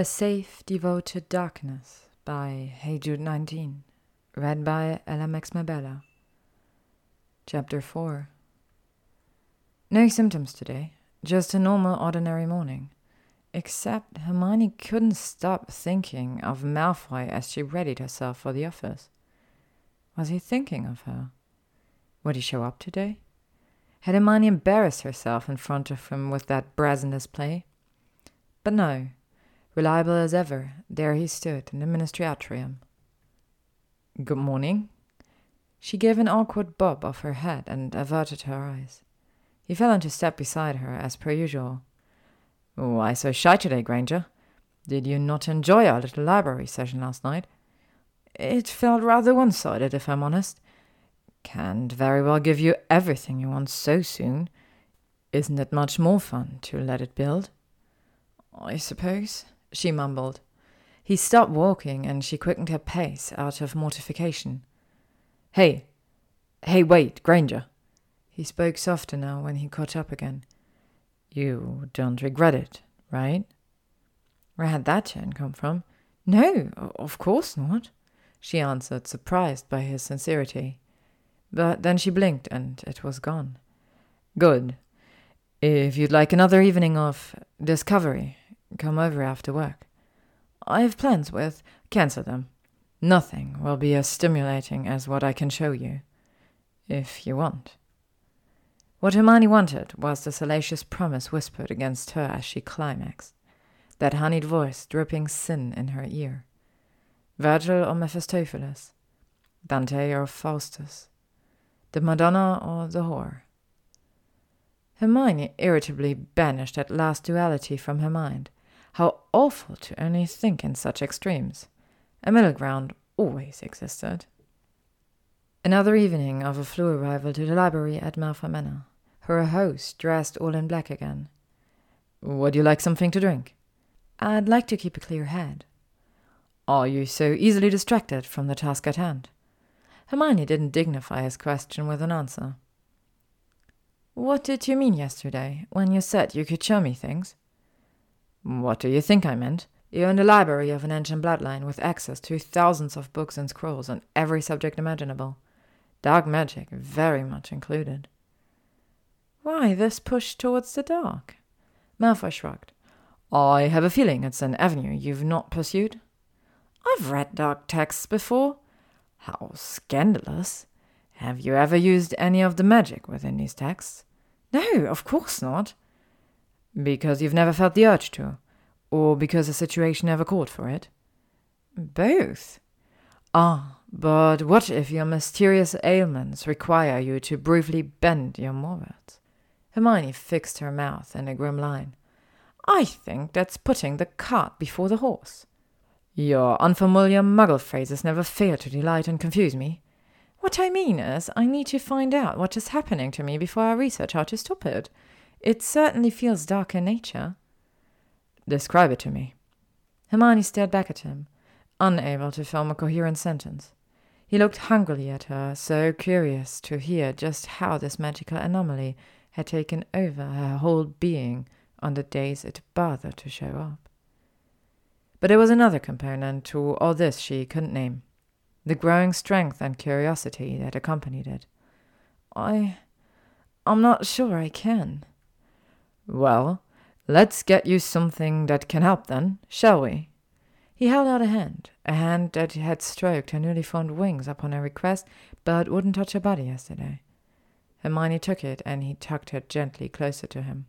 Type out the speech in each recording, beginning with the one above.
A Safe Devoted Darkness by Hey Jude 19. Read by LMX Mabella. Chapter 4 No symptoms today, just a normal, ordinary morning. Except Hermione couldn't stop thinking of Malfoy as she readied herself for the office. Was he thinking of her? Would he show up today? Had Hermione embarrassed herself in front of him with that brazen display? But no. Reliable as ever, there he stood in the ministry atrium. Good morning. She gave an awkward bob of her head and averted her eyes. He fell into step beside her, as per usual. Why so shy today, Granger? Did you not enjoy our little library session last night? It felt rather one sided, if I'm honest. Can't very well give you everything you want so soon. Isn't it much more fun to let it build? I suppose, she mumbled. He stopped walking, and she quickened her pace out of mortification. Hey, hey, wait, Granger. He spoke softer now when he caught up again. You don't regret it, right? Where had that tone come from? No, of course not, she answered, surprised by his sincerity. But then she blinked, and it was gone. Good. If you'd like another evening of discovery, come over after work. I have plans with. Cancel them. Nothing will be as stimulating as what I can show you. If you want. What Hermione wanted was the salacious promise whispered against her as she climaxed, that honeyed voice dripping sin in her ear. Virgil or Mephistopheles, Dante or Faustus, the Madonna or the whore. Hermione irritably banished that last duality from her mind. How awful to only think in such extremes. A middle ground always existed. Another evening of a Floo arrival to the library at Malfoy Manor her host dressed all in black again. Would you like something to drink? I'd like to keep a clear head. Are you so easily distracted from the task at hand? Hermione didn't dignify his question with an answer. What did you mean yesterday when you said you could show me things? What do you think I meant? You're in the library of an ancient bloodline with access to thousands of books and scrolls on every subject imaginable. Dark magic very much included. Why this push towards the dark? Malfoy shrugged. I have a feeling it's an avenue you've not pursued. I've read dark texts before. How scandalous. Have you ever used any of the magic within these texts? No, of course not. Because you've never felt the urge to, or because the situation never called for it? Both. Ah, but what if your mysterious ailments require you to briefly bend your morals? Hermione fixed her mouth in a grim line. I think that's putting the cart before the horse. Your unfamiliar muggle phrases never fail to delight and confuse me. What I mean is, I need to find out what is happening to me before I research how to stop it. It certainly feels dark in nature. Describe it to me. Hermione stared back at him, unable to form a coherent sentence. He looked hungrily at her, so curious to hear just how this magical anomaly had taken over her whole being on the days it bothered to show up. But there was another component to all this she couldn't name the growing strength and curiosity that accompanied it. I. I'm not sure I can. Well, let's get you something that can help then, shall we? He held out a hand, a hand that had stroked her newly formed wings upon her request, but wouldn't touch her body yesterday. Hermione took it, and he tugged her gently closer to him.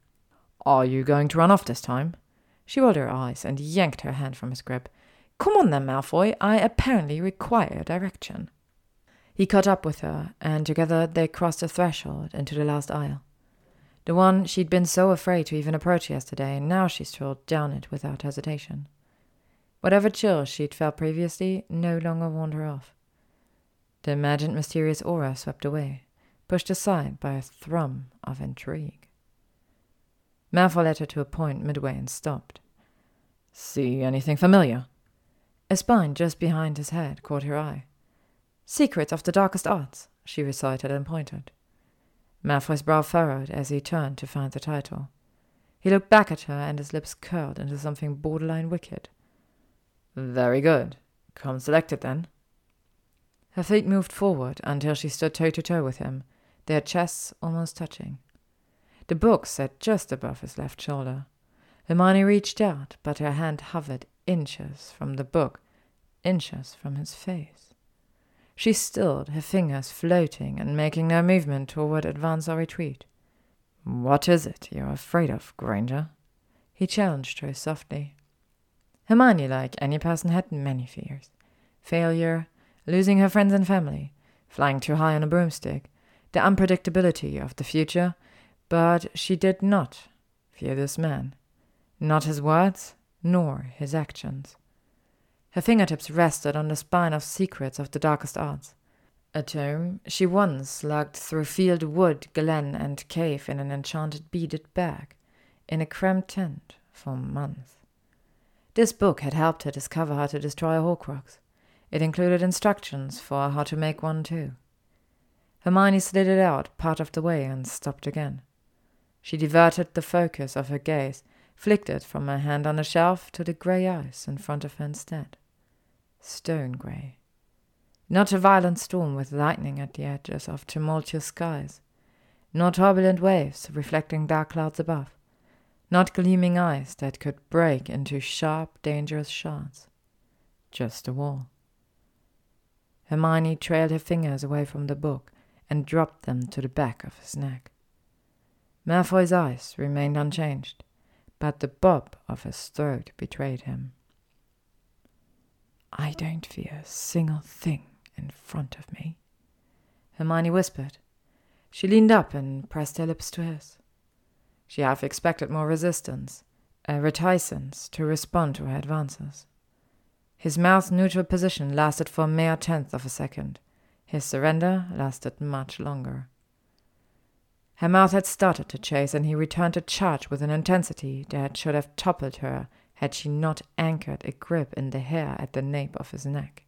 Are you going to run off this time? She rolled her eyes and yanked her hand from his grip. Come on then, Malfoy. I apparently require direction. He caught up with her, and together they crossed the threshold into the last aisle. The one she'd been so afraid to even approach yesterday, and now she strolled down it without hesitation. Whatever chill she'd felt previously no longer warned her off. The imagined mysterious aura swept away, pushed aside by a thrum of intrigue. Malfoy led her to a point midway and stopped. See anything familiar? A spine just behind his head caught her eye. Secrets of the darkest arts, she recited and pointed. Malfoy's brow furrowed as he turned to find the title. He looked back at her, and his lips curled into something borderline wicked. Very good. Come select it then. Her feet moved forward until she stood toe to toe with him, their chests almost touching. The book sat just above his left shoulder. Hermione reached out, but her hand hovered inches from the book, inches from his face. She stilled, her fingers floating and making no movement toward advance or retreat. What is it you're afraid of, Granger? He challenged her softly. Hermione, like any person, had many fears failure, losing her friends and family, flying too high on a broomstick, the unpredictability of the future, but she did not fear this man, not his words, nor his actions. Her fingertips rested on the spine of secrets of the darkest arts. A tome she once lugged through field, wood, glen, and cave in an enchanted beaded bag, in a cramped tent, for months. This book had helped her discover how to destroy a Horcrux. It included instructions for how to make one too. Hermione slid it out part of the way and stopped again. She diverted the focus of her gaze, flicked it from her hand on the shelf to the grey eyes in front of her instead. Stone grey. Not a violent storm with lightning at the edges of tumultuous skies. nor turbulent waves reflecting dark clouds above. Not gleaming ice that could break into sharp, dangerous shards. Just a wall. Hermione trailed her fingers away from the book and dropped them to the back of his neck. Malfoy's eyes remained unchanged, but the bob of his throat betrayed him. I don't fear a single thing in front of me, Hermione whispered. She leaned up and pressed her lips to his. She half expected more resistance, a reticence to respond to her advances. His mouth neutral position lasted for a mere tenth of a second. His surrender lasted much longer. Her mouth had started to chase, and he returned the charge with an intensity that should have toppled her had she not anchored a grip in the hair at the nape of his neck.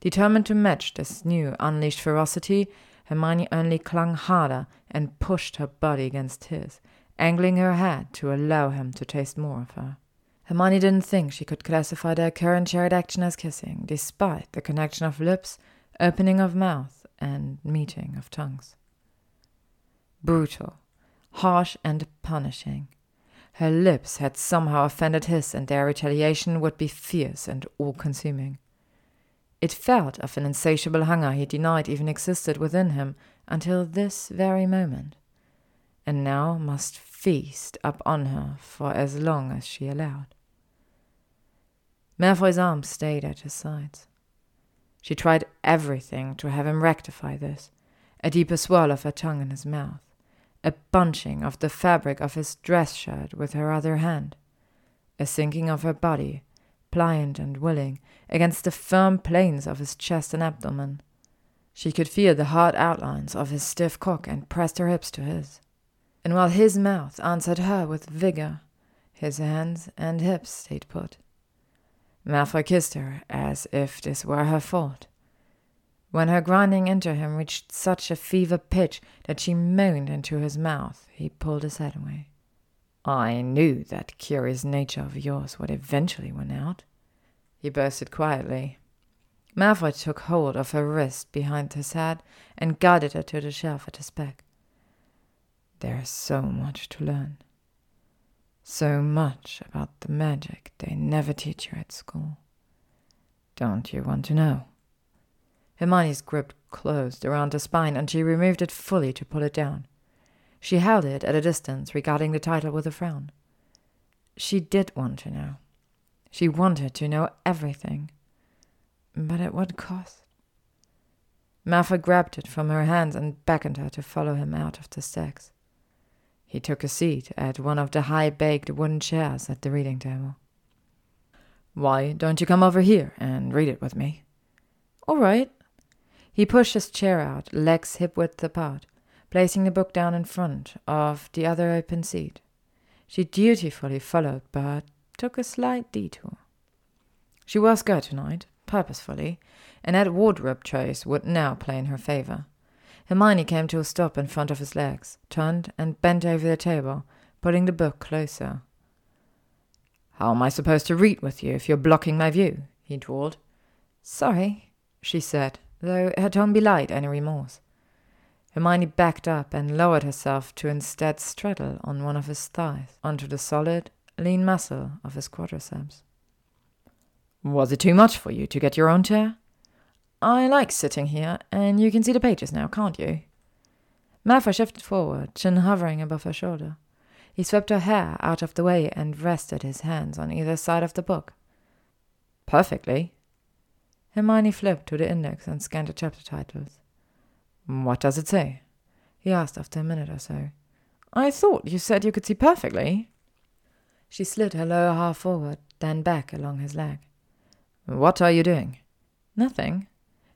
Determined to match this new unleashed ferocity, Hermione only clung harder and pushed her body against his, angling her head to allow him to taste more of her. Hermione didn't think she could classify their current shared action as kissing, despite the connection of lips, opening of mouth, and meeting of tongues brutal, harsh, and punishing. Her lips had somehow offended his, and their retaliation would be fierce and all consuming. It felt of an insatiable hunger he denied even existed within him until this very moment, and now must feast upon her for as long as she allowed. Malfoy's arms stayed at his sides. She tried everything to have him rectify this, a deeper swirl of her tongue in his mouth a bunching of the fabric of his dress shirt with her other hand, a sinking of her body, pliant and willing, against the firm planes of his chest and abdomen. She could feel the hard outlines of his stiff cock and pressed her hips to his. And while his mouth answered her with vigor, his hands and hips stayed put. Malfoy kissed her as if this were her fault, when her grinding into him reached such a fever pitch that she moaned into his mouth, he pulled his head away. I knew that curious nature of yours would eventually win out, he boasted quietly. Malfoy took hold of her wrist behind his head and guided her to the shelf at his back. There's so much to learn. So much about the magic they never teach you at school. Don't you want to know? Hermione's grip closed around her spine, and she removed it fully to pull it down. She held it at a distance, regarding the title with a frown. She did want to know. She wanted to know everything. But at what cost? Malfoy grabbed it from her hands and beckoned her to follow him out of the stacks. He took a seat at one of the high baked wooden chairs at the reading table. Why don't you come over here and read it with me? All right, he pushed his chair out, legs hip width apart, placing the book down in front of the other open seat. She dutifully followed, but took a slight detour. She was good tonight, purposefully, and that wardrobe choice would now play in her favor. Hermione came to a stop in front of his legs, turned, and bent over the table, pulling the book closer. How am I supposed to read with you if you're blocking my view? he drawled. Sorry, she said, though her tone belied any remorse. Hermione backed up and lowered herself to instead straddle on one of his thighs onto the solid, lean muscle of his quadriceps. Was it too much for you to get your own chair? I like sitting here, and you can see the pages now, can't you? Malfoy shifted forward, chin hovering above her shoulder. He swept her hair out of the way and rested his hands on either side of the book. Perfectly. Hermione flipped to the index and scanned the chapter titles. What does it say? he asked after a minute or so. I thought you said you could see perfectly. She slid her lower half forward, then back along his leg. What are you doing? Nothing,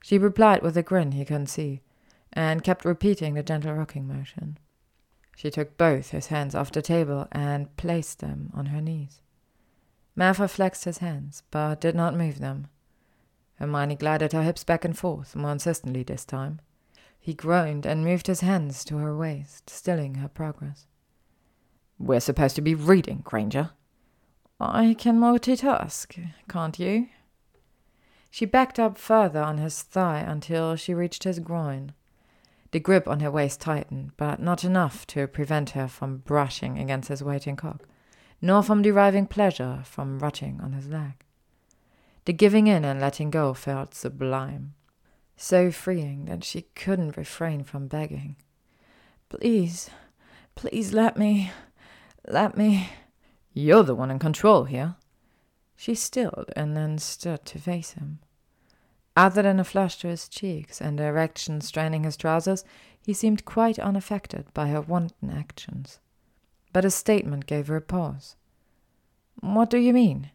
she replied with a grin he couldn't see, and kept repeating the gentle rocking motion. She took both his hands off the table and placed them on her knees. Malfoy flexed his hands, but did not move them. Hermione glided her hips back and forth, more insistently this time. He groaned and moved his hands to her waist, stilling her progress. We're supposed to be reading, Granger. I can multitask, can't you? She backed up further on his thigh until she reached his groin. The grip on her waist tightened, but not enough to prevent her from brushing against his waiting cock, nor from deriving pleasure from rutting on his leg. The giving in and letting go felt sublime, so freeing that she couldn't refrain from begging. Please, please let me, let me. You're the one in control here. She stilled and then stood to face him. Other than a flush to his cheeks and erection straining his trousers, he seemed quite unaffected by her wanton actions. But his statement gave her a pause. What do you mean?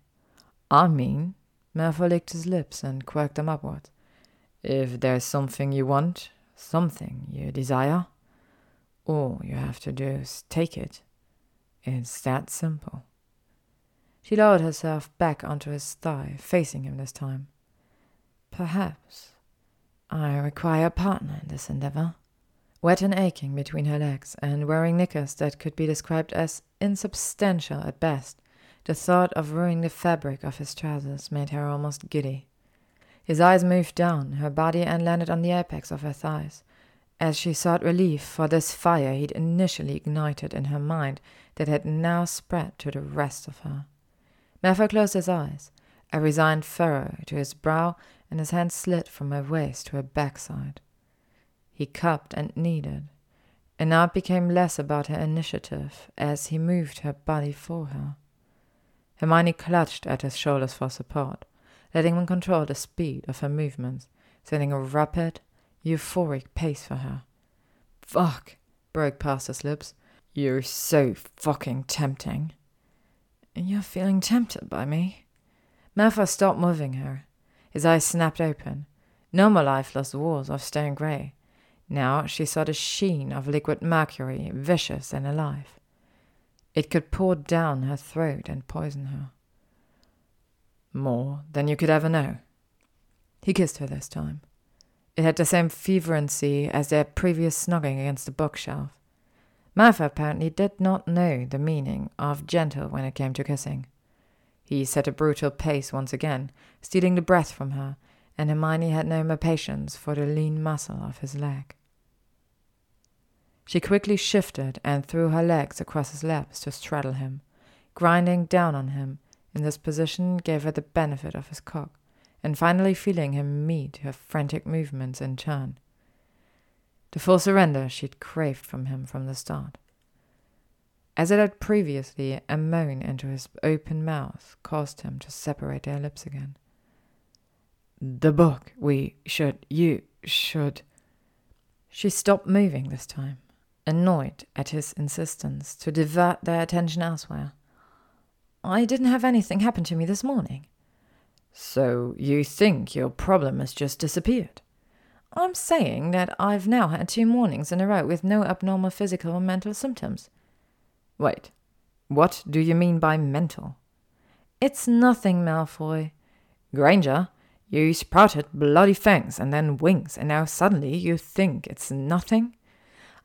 I mean, Malfoy licked his lips and quirked them upward. If there's something you want, something you desire, all you have to do is take it. It's that simple. She lowered herself back onto his thigh, facing him this time. Perhaps I require a partner in this endeavor. Wet and aching between her legs, and wearing knickers that could be described as insubstantial at best, the thought of ruining the fabric of his trousers made her almost giddy. His eyes moved down her body and landed on the apex of her thighs, as she sought relief for this fire he'd initially ignited in her mind that had now spread to the rest of her. Malfoy closed his eyes, a resigned furrow to his brow and his hand slid from her waist to her backside. He cupped and kneaded, and now it became less about her initiative as he moved her body for her. Hermione clutched at his shoulders for support, letting him control the speed of her movements, setting a rapid, euphoric pace for her. Fuck, broke past his lips. You're so fucking tempting. You're feeling tempted by me? Malfoy stopped moving her, his eyes snapped open. No more lifeless walls of stone grey. Now she saw the sheen of liquid mercury, vicious and alive. It could pour down her throat and poison her. More than you could ever know. He kissed her this time. It had the same fervency as their previous snuggling against the bookshelf. Malfoy apparently did not know the meaning of gentle when it came to kissing. He set a brutal pace once again, stealing the breath from her, and Hermione had no more patience for the lean muscle of his leg. She quickly shifted and threw her legs across his laps to straddle him, grinding down on him. In this position gave her the benefit of his cock, and finally feeling him meet her frantic movements in turn. The full surrender she'd craved from him from the start. As it had previously, a moan into his open mouth caused him to separate their lips again. The book, we should, you should. She stopped moving this time, annoyed at his insistence to divert their attention elsewhere. I didn't have anything happen to me this morning. So you think your problem has just disappeared? I'm saying that I've now had two mornings in a row with no abnormal physical or mental symptoms. Wait, what do you mean by mental? It's nothing, Malfoy. Granger, you sprouted bloody fangs and then wings, and now suddenly you think it's nothing?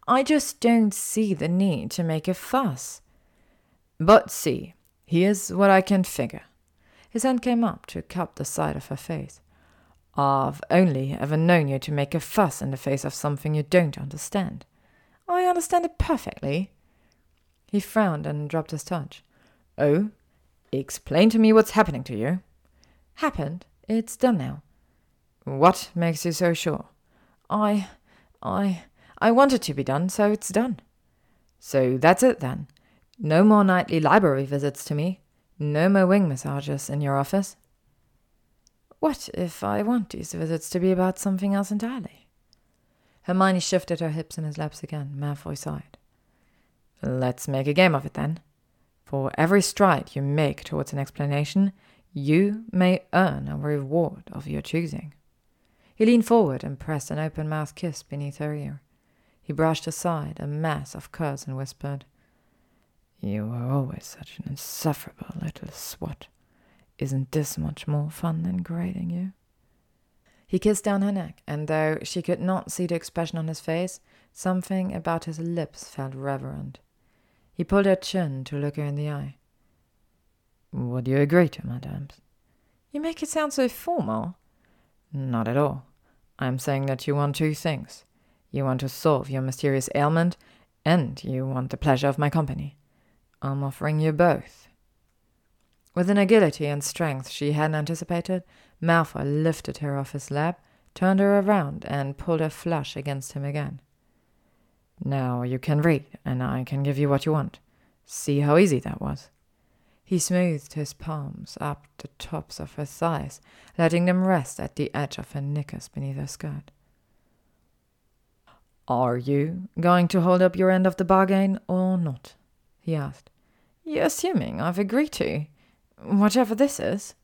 I just don't see the need to make a fuss. But see, Here's what I can figure. His hand came up to cup the side of her face. I've only ever known you to make a fuss in the face of something you don't understand. I understand it perfectly. He frowned and dropped his touch. Oh? Explain to me what's happening to you. Happened. It's done now. What makes you so sure? I. I. I want it to be done, so it's done. So that's it then. No more nightly library visits to me. No more wing massages in your office. What if I want these visits to be about something else entirely? Hermione shifted her hips in his laps again. Malfoy sighed. Let's make a game of it then. For every stride you make towards an explanation, you may earn a reward of your choosing. He leaned forward and pressed an open mouthed kiss beneath her ear. He brushed aside a mass of curls and whispered, You were always such an insufferable little swot. Isn't this much more fun than grading you? He kissed down her neck, and though she could not see the expression on his face, something about his lips felt reverent. He pulled her chin to look her in the eye. What do you agree to, madame? You make it sound so formal. Not at all. I'm saying that you want two things. You want to solve your mysterious ailment, and you want the pleasure of my company. I'm offering you both. With an agility and strength she hadn't anticipated, Malfoy lifted her off his lap, turned her around, and pulled her flush against him again. Now you can read, and I can give you what you want. See how easy that was. He smoothed his palms up the tops of her thighs, letting them rest at the edge of her knickers beneath her skirt. Are you going to hold up your end of the bargain or not? he asked. You're assuming I've agreed to, whatever this is.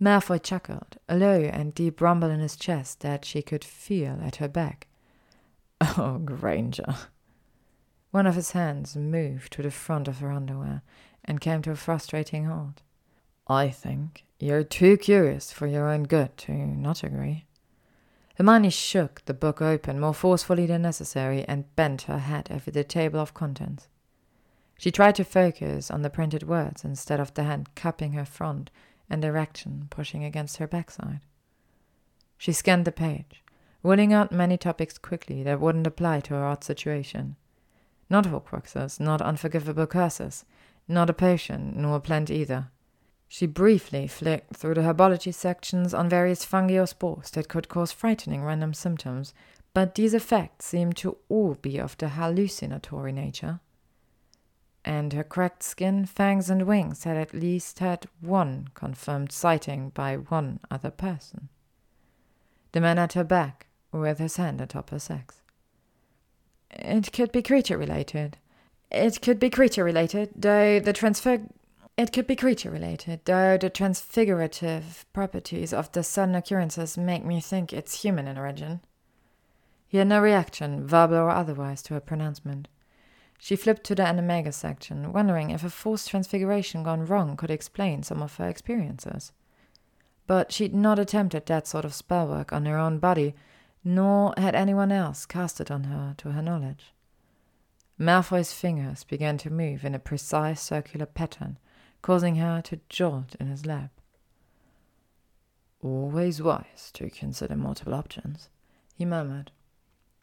Malfoy chuckled, a low and deep rumble in his chest that she could feel at her back. Oh, Granger. One of his hands moved to the front of her underwear, and came to a frustrating halt. I think you're too curious for your own good to not agree. Hermione shook the book open more forcefully than necessary and bent her head over the table of contents. She tried to focus on the printed words instead of the hand cupping her front and erection pushing against her backside. She scanned the page, ruling out many topics quickly that wouldn't apply to her odd situation. Not Horcruxes, not unforgivable curses, not a potion, nor a plant either. She briefly flicked through the herbology sections on various fungi or spores that could cause frightening random symptoms, but these effects seemed to all be of the hallucinatory nature. And her cracked skin, fangs, and wings had at least had one confirmed sighting by one other person. The man at her back, with his hand atop her sex. It could be creature related, it could be creature related, though the transfer it could be creature related, though the transfigurative properties of the sudden occurrences make me think it's human in origin. He had no reaction, verbal or otherwise, to her pronouncement. She flipped to the animagus section, wondering if a forced transfiguration gone wrong could explain some of her experiences. But she'd not attempted that sort of spell work on her own body, nor had anyone else cast it on her to her knowledge. Malfoy's fingers began to move in a precise circular pattern, causing her to jolt in his lap. Always wise to consider multiple options, he murmured.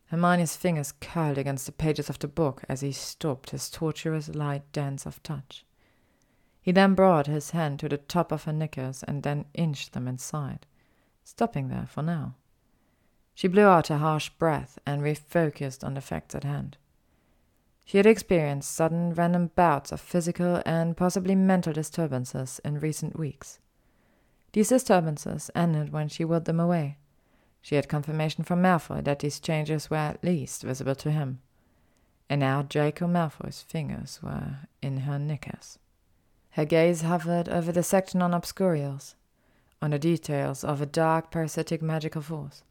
Hermione's fingers curled against the pages of the book as he stopped his torturous light dance of touch. He then brought his hand to the top of her knickers and then inched them inside, stopping there for now. She blew out a harsh breath and refocused on the facts at hand. She had experienced sudden random bouts of physical and possibly mental disturbances in recent weeks. These disturbances ended when she willed them away. She had confirmation from Malfoy that these changes were at least visible to him. And now Draco Malfoy's fingers were in her knickers. Her gaze hovered over the section on obscurials, on the details of a dark parasitic magical force.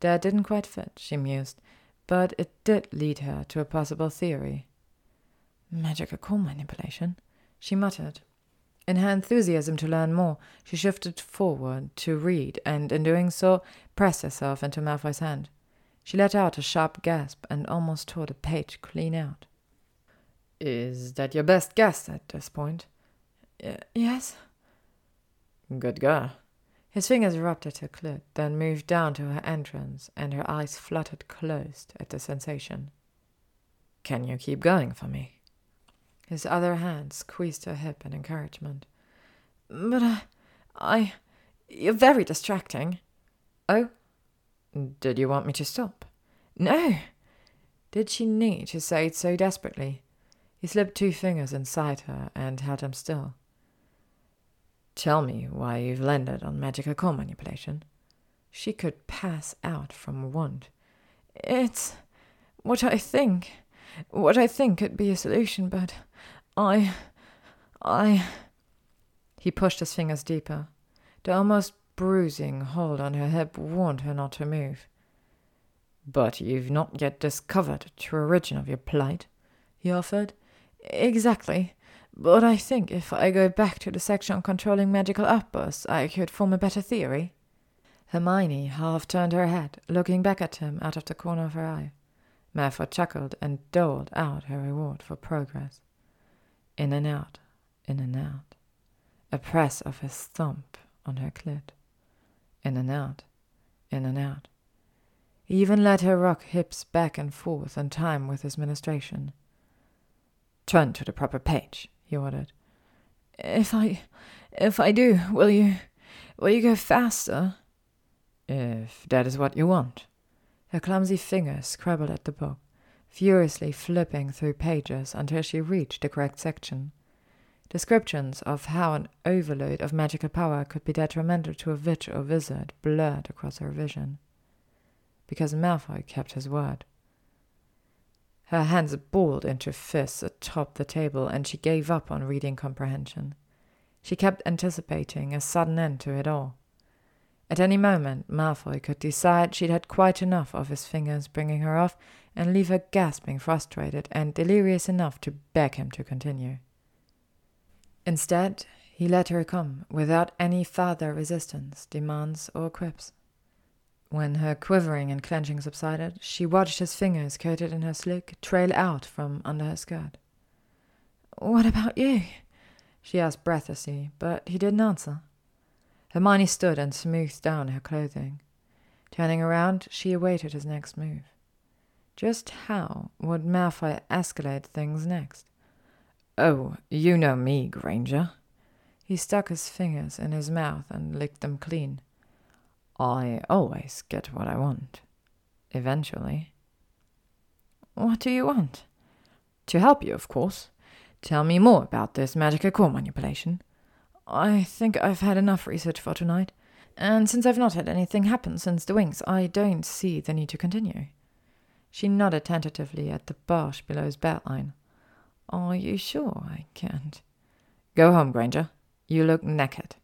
That didn't quite fit, she mused, but it did lead her to a possible theory. Magical core manipulation, she muttered. In her enthusiasm to learn more, she shifted forward to read, and in doing so, pressed herself into Malfoy's hand. She let out a sharp gasp and almost tore the page clean out. Is that your best guess at this point? Y- yes? Good girl. His fingers rubbed at her clit, then moved down to her entrance, and her eyes fluttered closed at the sensation. Can you keep going for me? His other hand squeezed her hip in encouragement. But I. I. You're very distracting. Oh? Did you want me to stop? No. Did she need to say it so desperately? He slipped two fingers inside her and held them still. Tell me why you've landed on magical core manipulation. She could pass out from want. It's what I think. What I think could be a solution, but I. I. He pushed his fingers deeper. The almost bruising hold on her hip warned her not to move. But you've not yet discovered the true origin of your plight, he offered. Exactly. But I think if I go back to the section on controlling magical outbursts, I could form a better theory. Hermione half turned her head, looking back at him out of the corner of her eye. Malfoy chuckled and doled out her reward for progress. In and out, in and out. A press of his thumb on her clit. In and out, in and out. He even let her rock hips back and forth in time with his ministration. Turn to the proper page, he ordered. If I if I do, will you will you go faster? If that is what you want. Her clumsy fingers scrabbled at the book, furiously flipping through pages until she reached the correct section. Descriptions of how an overload of magical power could be detrimental to a witch or wizard blurred across her vision. Because Malfoy kept his word. Her hands balled into fists atop the table, and she gave up on reading comprehension. She kept anticipating a sudden end to it all. At any moment, Malfoy could decide she'd had quite enough of his fingers bringing her off and leave her gasping, frustrated, and delirious enough to beg him to continue. Instead, he let her come without any further resistance, demands, or quips. When her quivering and clenching subsided, she watched his fingers coated in her slick trail out from under her skirt. What about you? she asked breathlessly, but he didn't answer. Hermione stood and smoothed down her clothing. Turning around, she awaited his next move. Just how would Malfoy escalate things next? Oh, you know me, Granger. He stuck his fingers in his mouth and licked them clean. I always get what I want. Eventually. What do you want? To help you, of course. Tell me more about this magical core manipulation. I think I've had enough research for tonight. And since I've not had anything happen since the wings, I don't see the need to continue. She nodded tentatively at the Bosch below his belt line. Are you sure I can't? Go home, Granger. You look knackered.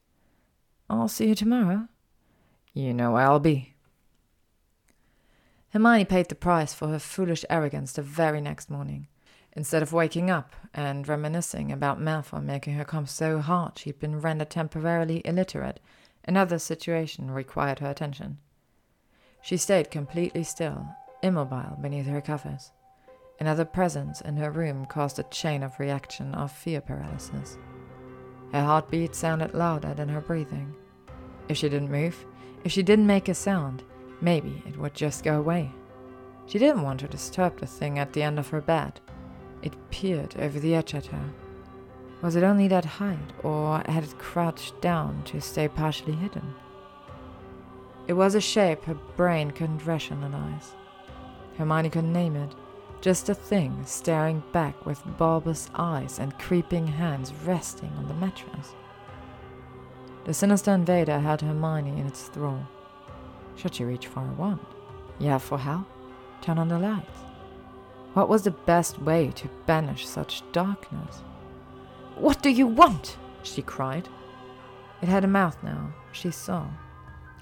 I'll see you tomorrow. You know I'll be. Hermione paid the price for her foolish arrogance the very next morning. Instead of waking up and reminiscing about Malfoy making her come so hard she'd been rendered temporarily illiterate, another situation required her attention. She stayed completely still, immobile beneath her covers. Another presence in her room caused a chain of reaction of fear paralysis. Her heartbeat sounded louder than her breathing. If she didn't move, if she didn't make a sound, maybe it would just go away. She didn't want to disturb the thing at the end of her bed. It peered over the edge at her. Was it only that height, or had it crouched down to stay partially hidden? It was a shape her brain couldn't rationalize. Hermione couldn't name it. Just a thing staring back with bulbous eyes and creeping hands resting on the mattress. The sinister invader had Hermione in its thrall. Should she reach for a wand? Yeah, for how? Turn on the lights. What was the best way to banish such darkness? What do you want? she cried. It had a mouth now, she saw.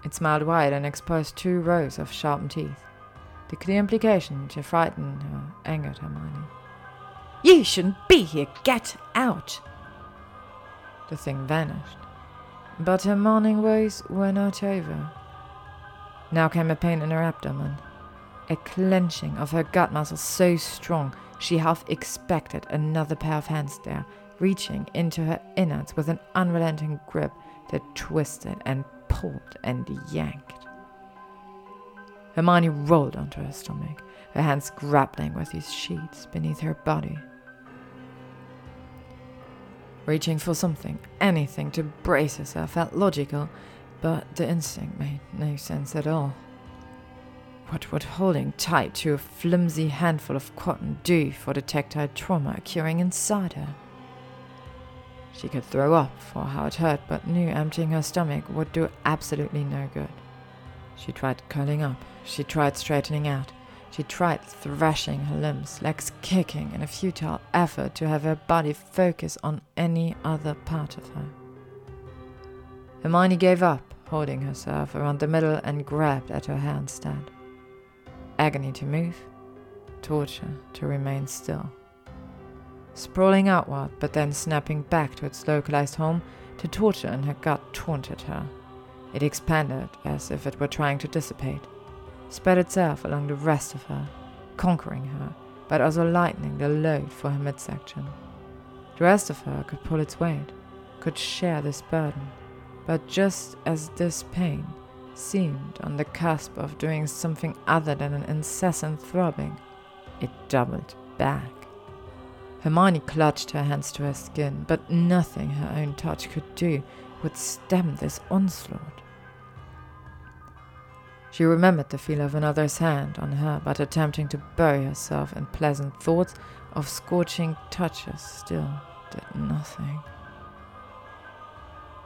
It smiled wide and exposed two rows of sharpened teeth. The clear implication to frighten her angered Hermione. You shouldn't be here. Get out! The thing vanished. But her morning woes were not over. Now came a pain in her abdomen, a clenching of her gut muscles so strong she half expected another pair of hands there, reaching into her innards with an unrelenting grip that twisted and pulled and yanked. Hermione rolled onto her stomach, her hands grappling with these sheets beneath her body. Reaching for something, anything to brace herself felt logical, but the instinct made no sense at all. What would holding tight to a flimsy handful of cotton do for the tactile trauma occurring inside her? She could throw up for how it hurt, but knew emptying her stomach would do absolutely no good. She tried curling up, she tried straightening out, she tried thrashing her limbs, legs kicking in a futile effort to have her body focus on any other part of her. Hermione gave up, holding herself around the middle and grabbed at her handstand. agony to move, torture to remain still. Sprawling outward, but then snapping back to its localized home, the torture in her gut taunted her. It expanded as if it were trying to dissipate, spread itself along the rest of her, conquering her, but also lightening the load for her midsection. The rest of her could pull its weight, could share this burden, but just as this pain seemed on the cusp of doing something other than an incessant throbbing. It doubled back. Hermione clutched her hands to her skin, but nothing her own touch could do would stem this onslaught. She remembered the feel of another's hand on her, but attempting to bury herself in pleasant thoughts of scorching touches still did nothing.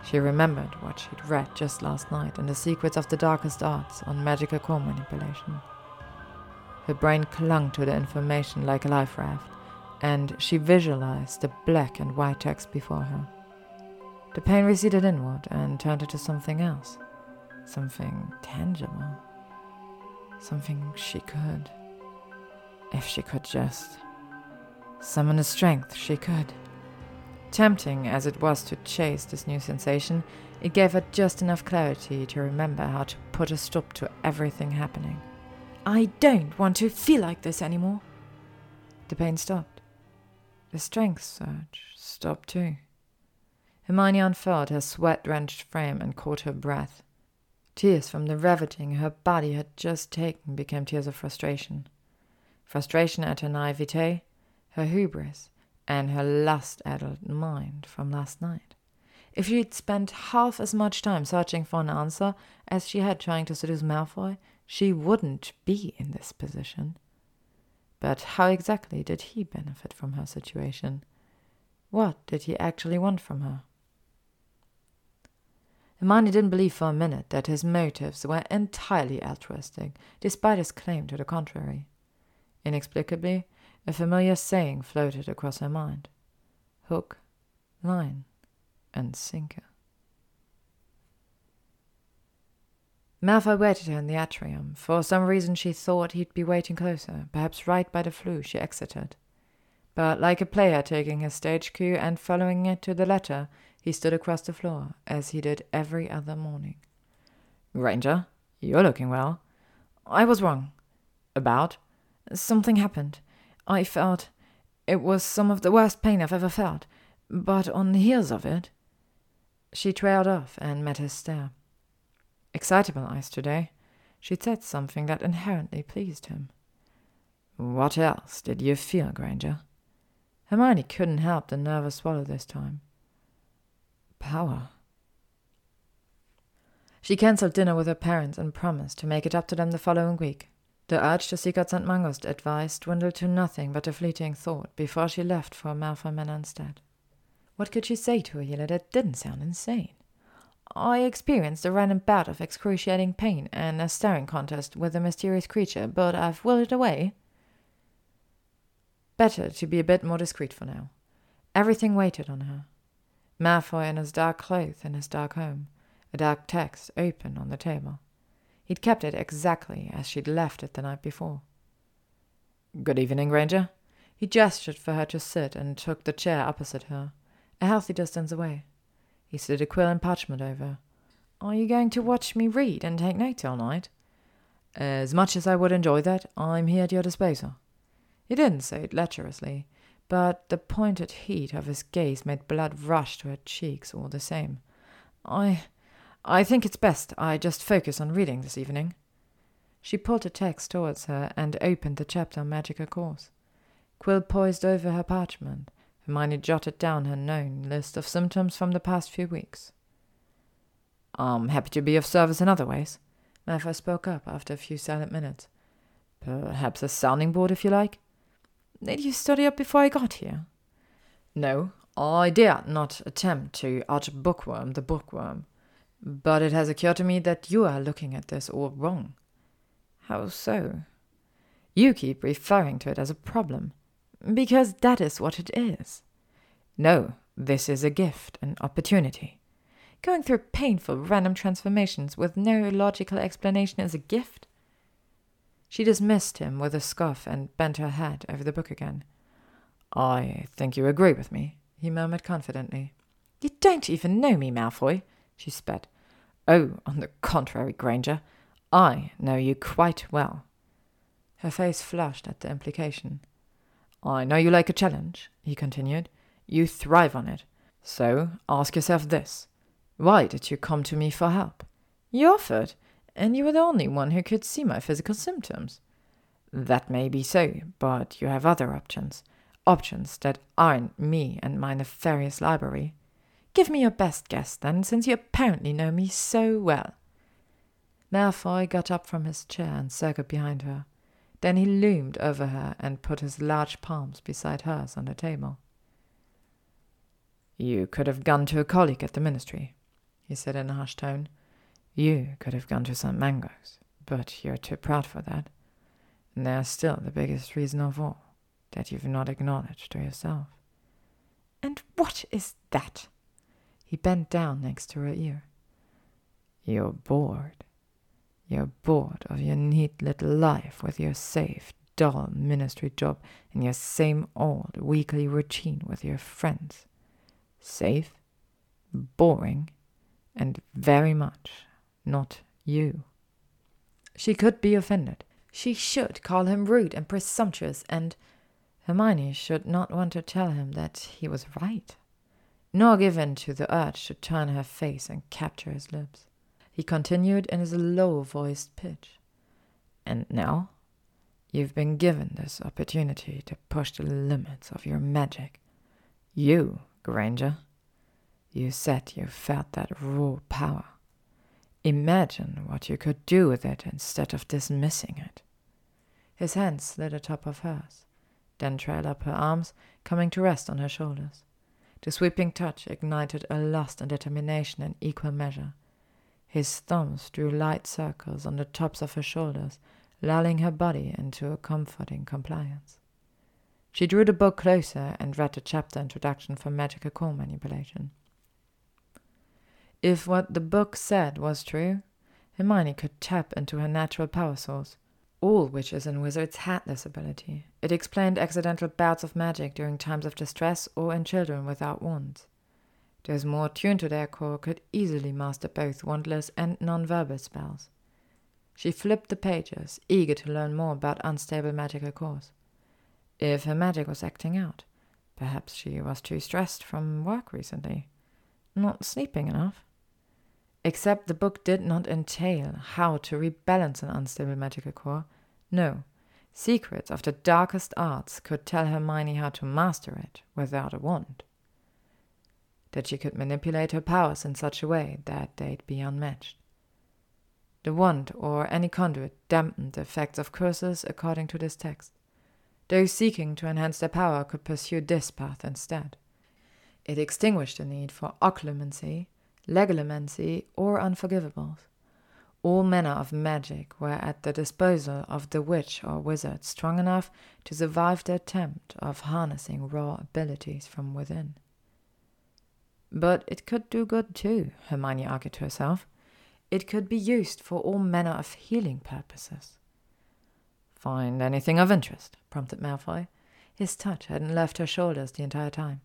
She remembered what she'd read just last night in the secrets of the darkest arts on magical core manipulation. Her brain clung to the information like a life raft, and she visualized the black and white text before her. The pain receded inward and turned into something else, something tangible, something she could, if she could just summon the strength she could. Tempting as it was to chase this new sensation, it gave her just enough clarity to remember how to put a stop to everything happening. I don't want to feel like this anymore. The pain stopped. The strength surge stopped too. Hermione unfurled her sweat drenched frame and caught her breath. Tears from the riveting her body had just taken became tears of frustration. Frustration at her naivete, her hubris, and her lust addled mind from last night. If she'd spent half as much time searching for an answer as she had trying to seduce Malfoy, she wouldn't be in this position. But how exactly did he benefit from her situation? What did he actually want from her? Hermione didn't believe for a minute that his motives were entirely altruistic, despite his claim to the contrary. Inexplicably, a familiar saying floated across her mind hook, line, and sinker. Malfoy waited her in the atrium. For some reason, she thought he'd be waiting closer, perhaps right by the Floo she exited. But like a player taking his stage cue and following it to the letter, he stood across the floor, as he did every other morning. Granger, you're looking well. I was wrong. About? Something happened. I felt it was some of the worst pain I've ever felt, but on the heels of it. She trailed off and met his stare. Excitable eyes today. She'd said something that inherently pleased him. What else did you feel, Granger? Hermione couldn't help the nervous swallow this time. Power. She cancelled dinner with her parents and promised to make it up to them the following week. The urge to seek out St. Mungo's advice dwindled to nothing but a fleeting thought before she left for Malfoy Manor instead. What could she say to a healer that didn't sound insane? I experienced a random bout of excruciating pain and a staring contest with a mysterious creature, but I've willed it away. Better to be a bit more discreet for now. Everything waited on her. Malfoy in his dark clothes in his dark home, a dark text open on the table. He'd kept it exactly as she'd left it the night before. Good evening, Granger. He gestured for her to sit and took the chair opposite her, a healthy distance away. He slid a quill and parchment over. Are you going to watch me read and take notes all night? As much as I would enjoy that, I'm here at your disposal. He didn't say it lecherously, but the pointed heat of his gaze made blood rush to her cheeks all the same. I. I think it's best I just focus on reading this evening. She pulled a text towards her and opened the chapter on magical cores. Quill poised over her parchment. Hermione jotted down her known list of symptoms from the past few weeks. I'm happy to be of service in other ways. Malfoy spoke up after a few silent minutes. Perhaps a sounding board, if you like. Did you study up before I got here? No, I dare not attempt to out bookworm the bookworm. But it has occurred to me that you are looking at this all wrong. How so? You keep referring to it as a problem. Because that is what it is. No, this is a gift, an opportunity. Going through painful random transformations with no logical explanation is a gift? She dismissed him with a scoff and bent her head over the book again. I think you agree with me, he murmured confidently. You don't even know me, Malfoy, she spat. Oh, on the contrary, Granger, I know you quite well. Her face flushed at the implication. I know you like a challenge, he continued. You thrive on it. So ask yourself this why did you come to me for help? You offered, and you were the only one who could see my physical symptoms. That may be so, but you have other options. Options that aren't me and my nefarious library. Give me your best guess, then, since you apparently know me so well. Malfoy got up from his chair and circled behind her. Then he loomed over her and put his large palms beside hers on the table. You could have gone to a colleague at the ministry, he said in a hushed tone. You could have gone to St. Mungo's, but you're too proud for that. And there's still the biggest reason of all that you've not acknowledged to yourself. And what is that? He bent down next to her ear. You're bored. You're bored of your neat little life with your safe, dull ministry job and your same old weekly routine with your friends. Safe, boring, and very much not you. She could be offended. She should call him rude and presumptuous, and Hermione should not want to tell him that he was right, nor give in to the urge to turn her face and capture his lips. He continued in his low voiced pitch. And now you've been given this opportunity to push the limits of your magic. You, Granger, you said you felt that raw power. Imagine what you could do with it instead of dismissing it. His hands slid atop of hers, then trailed up her arms, coming to rest on her shoulders. The sweeping touch ignited a lust and determination in equal measure. His thumbs drew light circles on the tops of her shoulders, lulling her body into a comforting compliance. She drew the book closer and read the chapter introduction for magical core manipulation. If what the book said was true, Hermione could tap into her natural power source. All witches and wizards had this ability. It explained accidental bouts of magic during times of distress or in children without wands. Those more tuned to their core could easily master both wandless and nonverbal spells. She flipped the pages, eager to learn more about unstable magical cores. If her magic was acting out, perhaps she was too stressed from work recently, not sleeping enough. Except the book did not entail how to rebalance an unstable magical core. No, secrets of the darkest arts could tell Hermione how to master it without a wand. That she could manipulate her powers in such a way that they'd be unmatched. The wand or any conduit dampened the effects of curses according to this text. Those seeking to enhance their power could pursue this path instead. It extinguished the need for occlumency legilimency, or unforgivables. All manner of magic were at the disposal of the witch or wizard strong enough to survive the attempt of harnessing raw abilities from within. But it could do good too, Hermione argued to herself. It could be used for all manner of healing purposes. Find anything of interest? prompted Malfoy. His touch hadn't left her shoulders the entire time.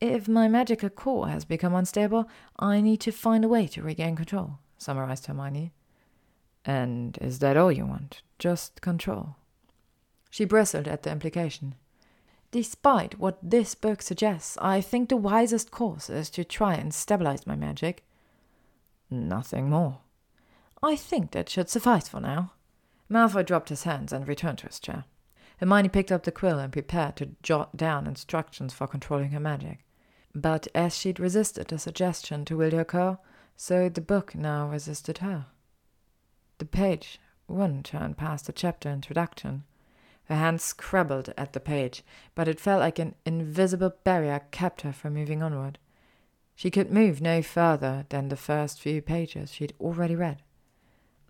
If my magical core has become unstable, I need to find a way to regain control, summarized Hermione. And is that all you want? Just control? She bristled at the implication. Despite what this book suggests, I think the wisest course is to try and stabilize my magic. Nothing more. I think that should suffice for now. Malfoy dropped his hands and returned to his chair. Hermione picked up the quill and prepared to jot down instructions for controlling her magic. But as she'd resisted the suggestion to wield her curl, so the book now resisted her. The page wouldn't turn past the chapter introduction. Her hand scrabbled at the page, but it felt like an invisible barrier kept her from moving onward. She could move no further than the first few pages she'd already read.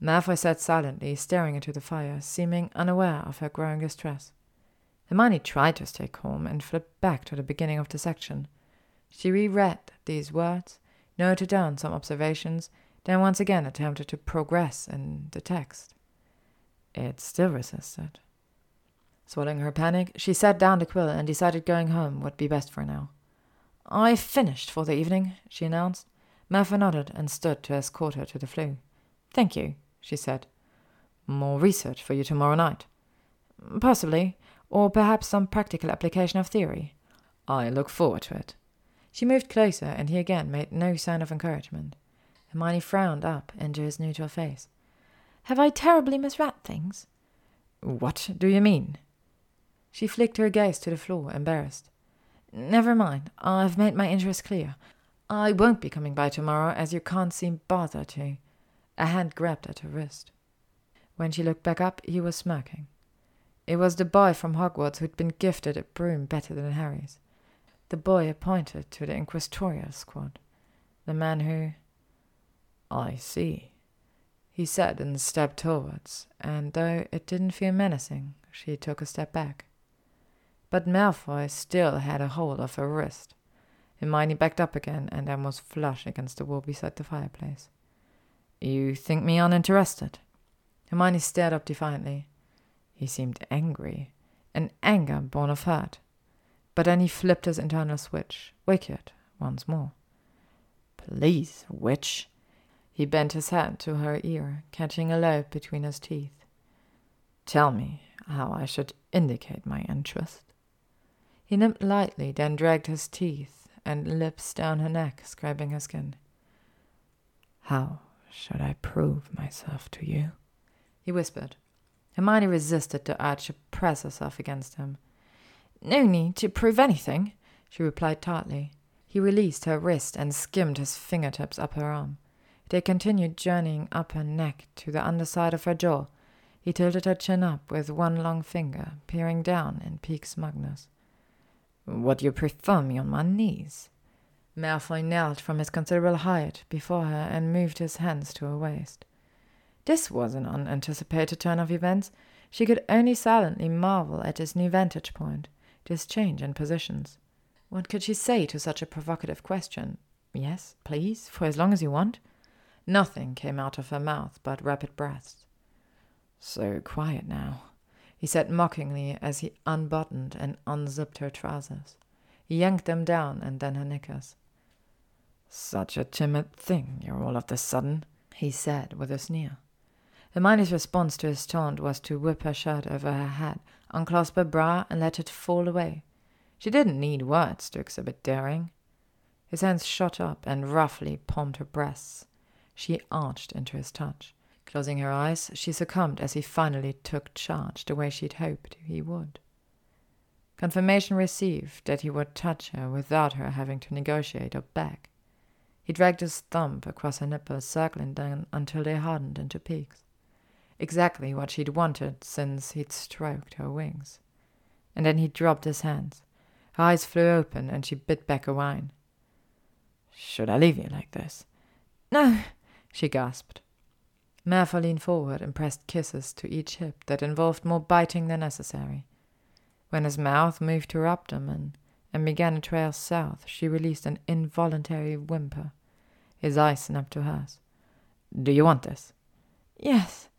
Malfoy sat silently, staring into the fire, seeming unaware of her growing distress. Hermione tried to stay calm and flipped back to the beginning of the section. She reread these words, noted down some observations, then once again attempted to progress in the text. It still resisted. Swallowing her panic, she sat down the quill and decided going home would be best for now. I've finished for the evening, she announced. Malfoy nodded and stood to escort her to the Floo. Thank you, she said. More research for you tomorrow night? Possibly, or perhaps some practical application of theory. I look forward to it. She moved closer, and he again made no sign of encouragement. Hermione frowned up into his neutral face. Have I terribly misread things? What do you mean? She flicked her gaze to the floor, embarrassed. Never mind. I've made my interest clear. I won't be coming by tomorrow, as you can't seem bothered to. A hand grabbed at her wrist. When she looked back up, he was smirking. It was the boy from Hogwarts who'd been gifted a broom better than Harry's. The boy appointed to the inquisitorial squad. The man who. I see, he said and stepped towards, and though it didn't feel menacing, she took a step back but Malfoy still had a hold of her wrist. Hermione backed up again and then was flush against the wall beside the fireplace. You think me uninterested? Hermione stared up defiantly. He seemed angry, an anger born of hurt. But then he flipped his internal switch, wicked, once more. Please, witch. He bent his head to her ear, catching a lobe between his teeth. Tell me how I should indicate my interest. He nipped lightly, then dragged his teeth and lips down her neck, scraping her skin. How should I prove myself to you? He whispered. Hermione resisted the urge to press herself against him. No need to prove anything, she replied tartly. He released her wrist and skimmed his fingertips up her arm. They continued journeying up her neck to the underside of her jaw. He tilted her chin up with one long finger, peering down in peak smugness. Would you prefer me on my knees? Malfoy knelt from his considerable height before her and moved his hands to her waist. This was an unanticipated turn of events. She could only silently marvel at his new vantage point, this change in positions. What could she say to such a provocative question? Yes, please, for as long as you want? Nothing came out of her mouth but rapid breaths. So quiet now, he said mockingly as he unbuttoned and unzipped her trousers. He yanked them down and then her knickers. Such a timid thing you're all of a sudden, he said with a sneer. Hermione's response to his taunt was to whip her shirt over her head, unclasp her bra, and let it fall away. She didn't need words to exhibit daring. His hands shot up and roughly palmed her breasts. She arched into his touch. Closing her eyes, she succumbed as he finally took charge the way she'd hoped he would. Confirmation received that he would touch her without her having to negotiate or beg. He dragged his thumb across her nipples, circling them until they hardened into peaks. Exactly what she'd wanted since he'd stroked her wings. And then he dropped his hands. Her eyes flew open and she bit back a whine. Should I leave you like this? No, she gasped. Malfoy leaned forward and pressed kisses to each hip that involved more biting than necessary. When his mouth moved to her abdomen and began a trail south, she released an involuntary whimper. His eyes snapped to hers. Do you want this? Yes.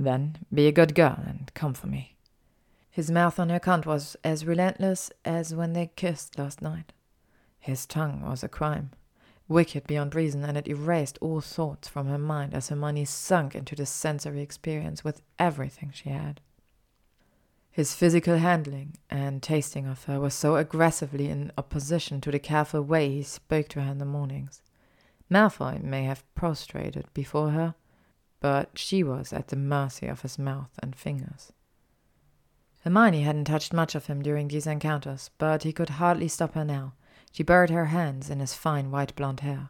Then be a good girl and come for me. His mouth on her cunt was as relentless as when they kissed last night. His tongue was a crime wicked beyond reason, and it erased all thoughts from her mind as her Hermione sunk into the sensory experience with everything she had. His physical handling and tasting of her was so aggressively in opposition to the careful way he spoke to her in the mornings. Malfoy may have prostrated before her, but she was at the mercy of his mouth and fingers. Hermione hadn't touched much of him during these encounters, but he could hardly stop her now. She buried her hands in his fine white blonde hair.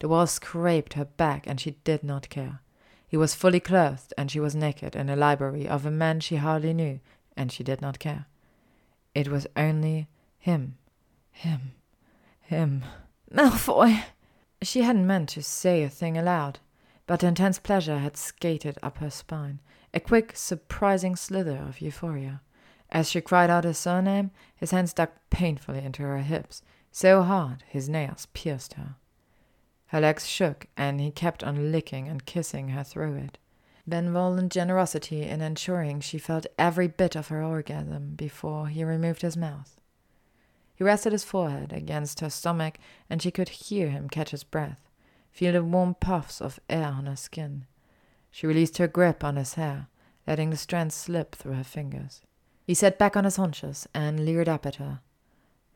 The walls scraped her back, and she did not care. He was fully clothed, and she was naked in a library of a man she hardly knew, and she did not care. It was only him, him, him. Malfoy! She hadn't meant to say a thing aloud, but intense pleasure had skated up her spine, a quick, surprising slither of euphoria. As she cried out his surname, his hands dug painfully into her hips, so hard his nails pierced her. Her legs shook, and he kept on licking and kissing her through it. Benevolent generosity in ensuring she felt every bit of her orgasm before he removed his mouth. He rested his forehead against her stomach, and she could hear him catch his breath, feel the warm puffs of air on her skin. She released her grip on his hair, letting the strands slip through her fingers. He sat back on his haunches and leered up at her.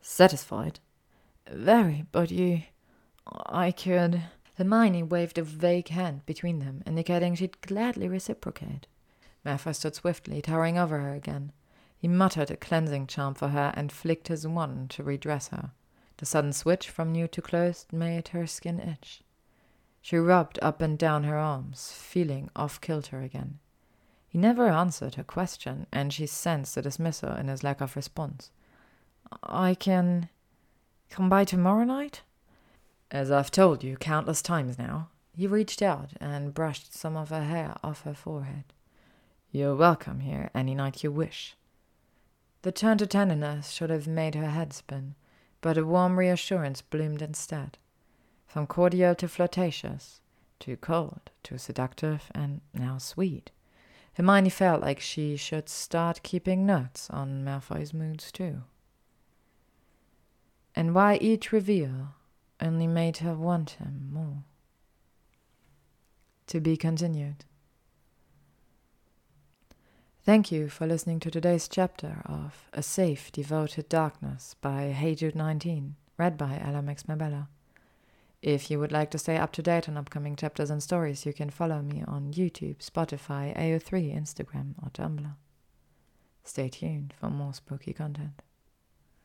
Satisfied? Very, but you. I could. Hermione waved a vague hand between them, indicating she'd gladly reciprocate. Malfoy stood swiftly, towering over her again. He muttered a cleansing charm for her and flicked his wand to redress her. The sudden switch from nude to clothed made her skin itch. She rubbed up and down her arms, feeling off kilter again. He never answered her question, and she sensed the dismissal in his lack of response. I can come by tomorrow night? As I've told you countless times now. He reached out and brushed some of her hair off her forehead. You're welcome here any night you wish. The turn to tenderness should have made her head spin, but a warm reassurance bloomed instead. From cordial to flirtatious, too cold, too seductive, and now sweet. Hermione felt like she should start keeping notes on Malfoy's moods too. And why each reveal only made her want him more. To be continued. Thank you for listening to today's chapter of A Safe Devoted Darkness by Hey Jude 19, read by Ella Max Mabella. If you would like to stay up to date on upcoming chapters and stories, you can follow me on YouTube, Spotify, AO3, Instagram, or Tumblr. Stay tuned for more spooky content.